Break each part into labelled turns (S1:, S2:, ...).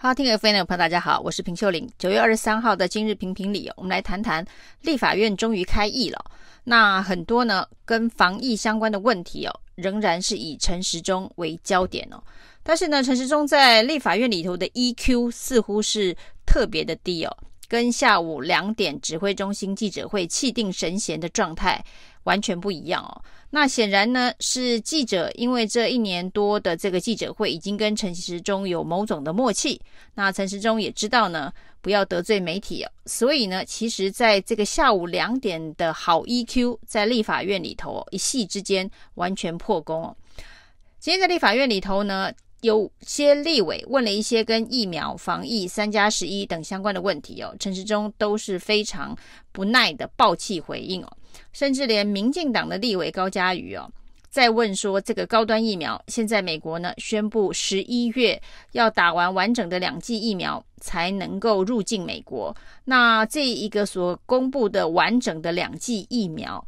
S1: 好，听友朋友大家好，我是平秀玲。九月二十三号的今日评评理，我们来谈谈立法院终于开议了。那很多呢跟防疫相关的问题哦，仍然是以陈时中为焦点哦。但是呢，陈时中在立法院里头的 EQ 似乎是特别的低哦，跟下午两点指挥中心记者会气定神闲的状态完全不一样哦。那显然呢，是记者因为这一年多的这个记者会已经跟陈时中有某种的默契，那陈时中也知道呢，不要得罪媒体哦，所以呢，其实在这个下午两点的好 EQ，在立法院里头一夕之间完全破功哦。今天在立法院里头呢，有些立委问了一些跟疫苗、防疫、三加十一等相关的问题哦，陈时中都是非常不耐的爆气回应哦。甚至连民进党的立委高嘉瑜哦，在问说这个高端疫苗，现在美国呢宣布十一月要打完完整的两剂疫苗才能够入境美国。那这一个所公布的完整的两剂疫苗，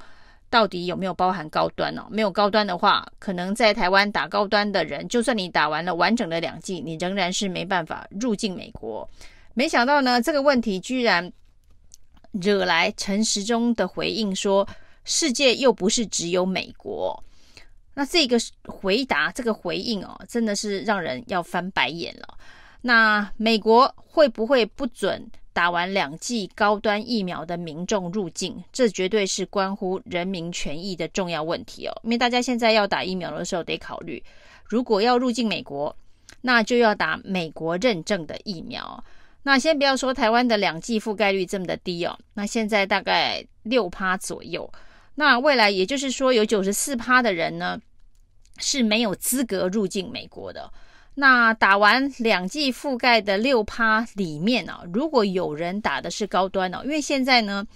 S1: 到底有没有包含高端呢？没有高端的话，可能在台湾打高端的人，就算你打完了完整的两剂，你仍然是没办法入境美国。没想到呢，这个问题居然。惹来陈时中的回应说：“世界又不是只有美国。”那这个回答，这个回应哦，真的是让人要翻白眼了。那美国会不会不准打完两剂高端疫苗的民众入境？这绝对是关乎人民权益的重要问题哦。因为大家现在要打疫苗的时候，得考虑，如果要入境美国，那就要打美国认证的疫苗。那先不要说台湾的两剂覆盖率这么的低哦，那现在大概六趴左右，那未来也就是说有九十四趴的人呢是没有资格入境美国的。那打完两剂覆盖的六趴里面呢，如果有人打的是高端哦，因为现在呢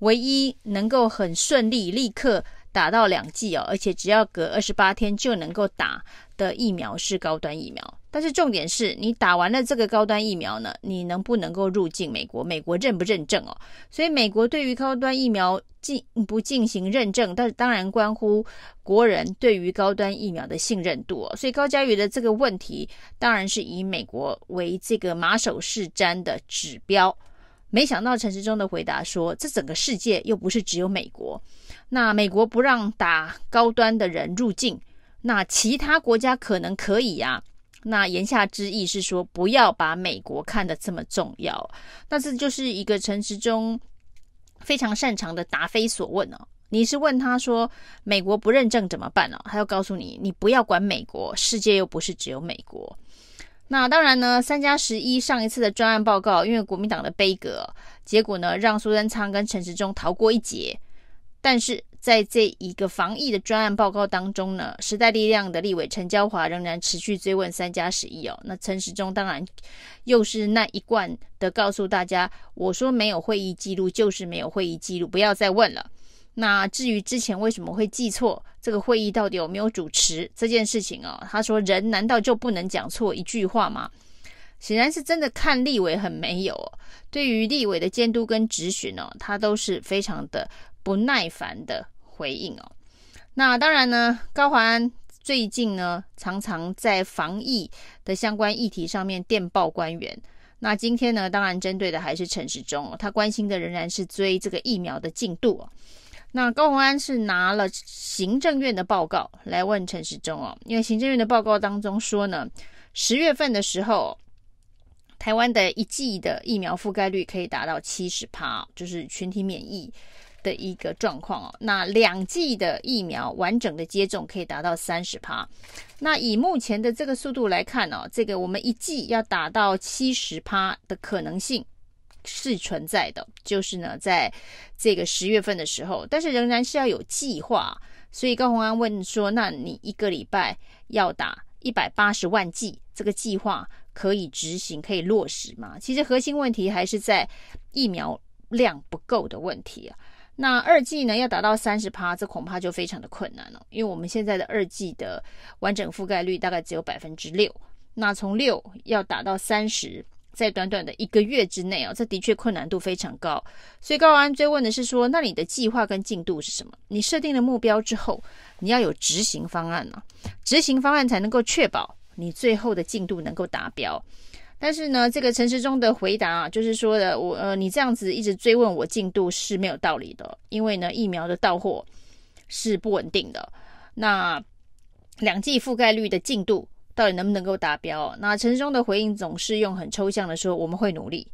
S1: 唯一能够很顺利立刻打到两剂哦，而且只要隔二十八天就能够打的疫苗是高端疫苗。但是重点是你打完了这个高端疫苗呢，你能不能够入境美国？美国认不认证哦？所以美国对于高端疫苗进不进行认证，但是当然关乎国人对于高端疫苗的信任度。所以高嘉瑜的这个问题，当然是以美国为这个马首是瞻的指标。没想到陈时中的回答说，这整个世界又不是只有美国，那美国不让打高端的人入境，那其他国家可能可以呀、啊。那言下之意是说，不要把美国看得这么重要。但是就是一个陈时中非常擅长的答非所问哦。你是问他说美国不认证怎么办呢？他要告诉你，你不要管美国，世界又不是只有美国。那当然呢，三加十一上一次的专案报告，因为国民党的杯葛，结果呢让苏贞昌跟陈时中逃过一劫。但是在这一个防疫的专案报告当中呢，时代力量的立委陈椒华仍然持续追问三加十一哦。那陈时中当然又是那一贯的告诉大家，我说没有会议记录就是没有会议记录，不要再问了。那至于之前为什么会记错这个会议到底有没有主持这件事情哦，他说人难道就不能讲错一句话吗？显然是真的看立委很没有哦，对于立委的监督跟质询哦，他都是非常的。不耐烦的回应哦，那当然呢，高华安最近呢常常在防疫的相关议题上面电报官员。那今天呢，当然针对的还是陈时中哦，他关心的仍然是追这个疫苗的进度哦。那高虹安是拿了行政院的报告来问陈时中哦，因为行政院的报告当中说呢，十月份的时候，台湾的一剂的疫苗覆盖率可以达到七十趴，就是群体免疫。的一个状况哦，那两剂的疫苗完整的接种可以达到三十趴。那以目前的这个速度来看哦，这个我们一剂要达到七十趴的可能性是存在的，就是呢，在这个十月份的时候，但是仍然是要有计划。所以高虹安问说：“那你一个礼拜要打一百八十万剂，这个计划可以执行、可以落实吗？”其实核心问题还是在疫苗量不够的问题啊。那二季呢，要达到三十趴，这恐怕就非常的困难了，因为我们现在的二季的完整覆盖率大概只有百分之六。那从六要达到三十，在短短的一个月之内哦，这的确困难度非常高。所以高安追问的是说，那你的计划跟进度是什么？你设定了目标之后，你要有执行方案呢、啊？执行方案才能够确保你最后的进度能够达标。但是呢，这个陈时中的回答啊，就是说的我呃，你这样子一直追问我进度是没有道理的，因为呢，疫苗的到货是不稳定的。那两剂覆盖率的进度到底能不能够达标？那陈时中的回应总是用很抽象的说，我们会努力，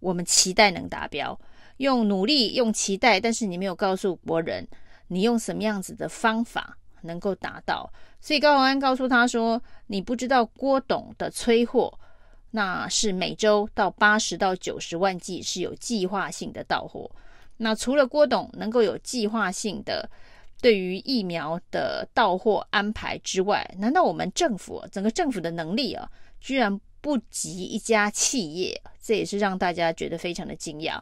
S1: 我们期待能达标，用努力用期待，但是你没有告诉国人你用什么样子的方法能够达到。所以高虹安告诉他说，你不知道郭董的催货。那是每周到八十到九十万剂是有计划性的到货。那除了郭董能够有计划性的对于疫苗的到货安排之外，难道我们政府整个政府的能力啊，居然不及一家企业？这也是让大家觉得非常的惊讶。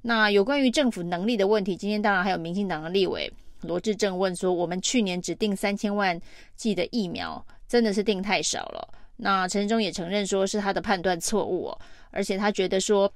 S1: 那有关于政府能力的问题，今天当然还有民进党的立委罗志政问说，我们去年只订三千万剂的疫苗，真的是订太少了。那陈时中也承认说是他的判断错误哦，而且他觉得说，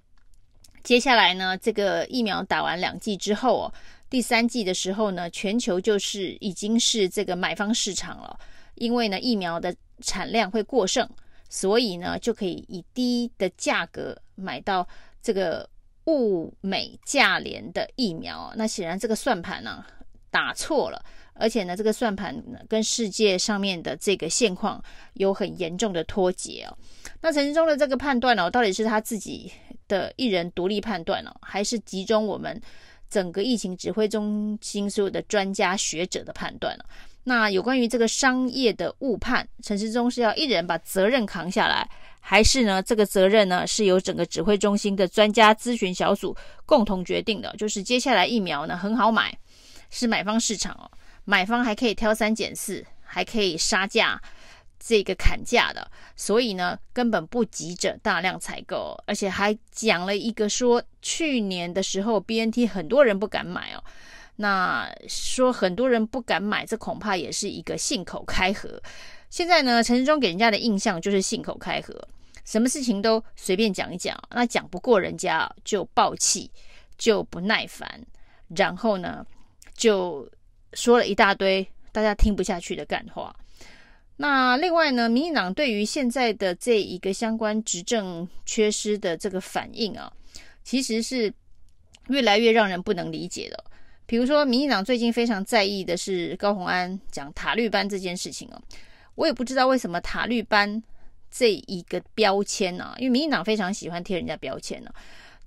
S1: 接下来呢，这个疫苗打完两剂之后哦，第三剂的时候呢，全球就是已经是这个买方市场了，因为呢疫苗的产量会过剩，所以呢就可以以低的价格买到这个物美价廉的疫苗。那显然这个算盘呢、打错了。而且呢，这个算盘跟世界上面的这个现况有很严重的脱节哦。那陈时中的这个判断哦，到底是他自己的一人独立判断哦，还是集中我们整个疫情指挥中心所有的专家学者的判断呢？那有关于这个商业的误判，陈时中是要一人把责任扛下来，还是呢这个责任呢是由整个指挥中心的专家咨询小组共同决定的？就是接下来疫苗呢很好买，是买方市场哦。买方还可以挑三拣四，还可以杀价，这个砍价的，所以呢，根本不急着大量采购，而且还讲了一个说，去年的时候 BNT 很多人不敢买哦，那说很多人不敢买，这恐怕也是一个信口开河。现在呢，陈时中给人家的印象就是信口开河，什么事情都随便讲一讲，那讲不过人家就爆气，就不耐烦，然后呢，就。说了一大堆大家听不下去的干话。那另外呢，民进党对于现在的这一个相关执政缺失的这个反应啊，其实是越来越让人不能理解的。比如说，民进党最近非常在意的是高虹安讲塔绿班这件事情哦，我也不知道为什么塔绿班这一个标签呢？因为民进党非常喜欢贴人家标签呢，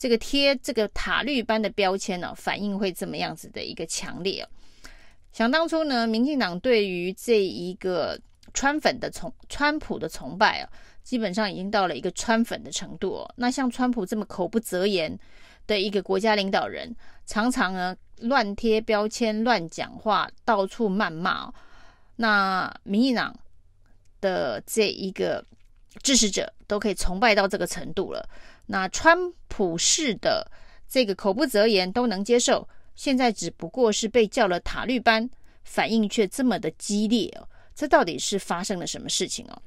S1: 这个贴这个塔绿班的标签呢，反应会这么样子的一个强烈。想当初呢，民进党对于这一个川粉的崇川普的崇拜啊，基本上已经到了一个川粉的程度哦。那像川普这么口不择言的一个国家领导人，常常呢乱贴标签、乱讲话、到处谩骂，那民进党的这一个支持者都可以崇拜到这个程度了。那川普式的这个口不择言都能接受。现在只不过是被叫了塔绿班，反应却这么的激烈哦，这到底是发生了什么事情哦？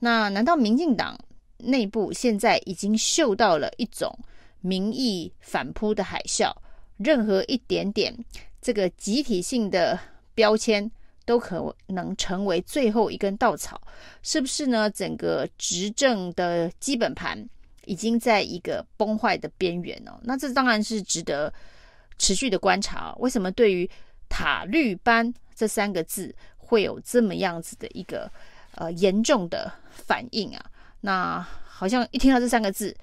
S1: 那难道民进党内部现在已经嗅到了一种民意反扑的海啸？任何一点点这个集体性的标签都可能成为最后一根稻草，是不是呢？整个执政的基本盘已经在一个崩坏的边缘哦。那这当然是值得。持续的观察，为什么对于塔绿班这三个字会有这么样子的一个呃严重的反应啊？那好像一听到这三个字，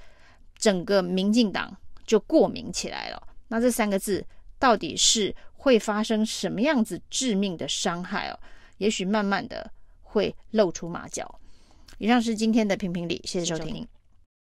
S1: 整个民进党就过敏起来了。那这三个字到底是会发生什么样子致命的伤害哦？也许慢慢的会露出马脚。以上是今天的评评理，谢谢收听，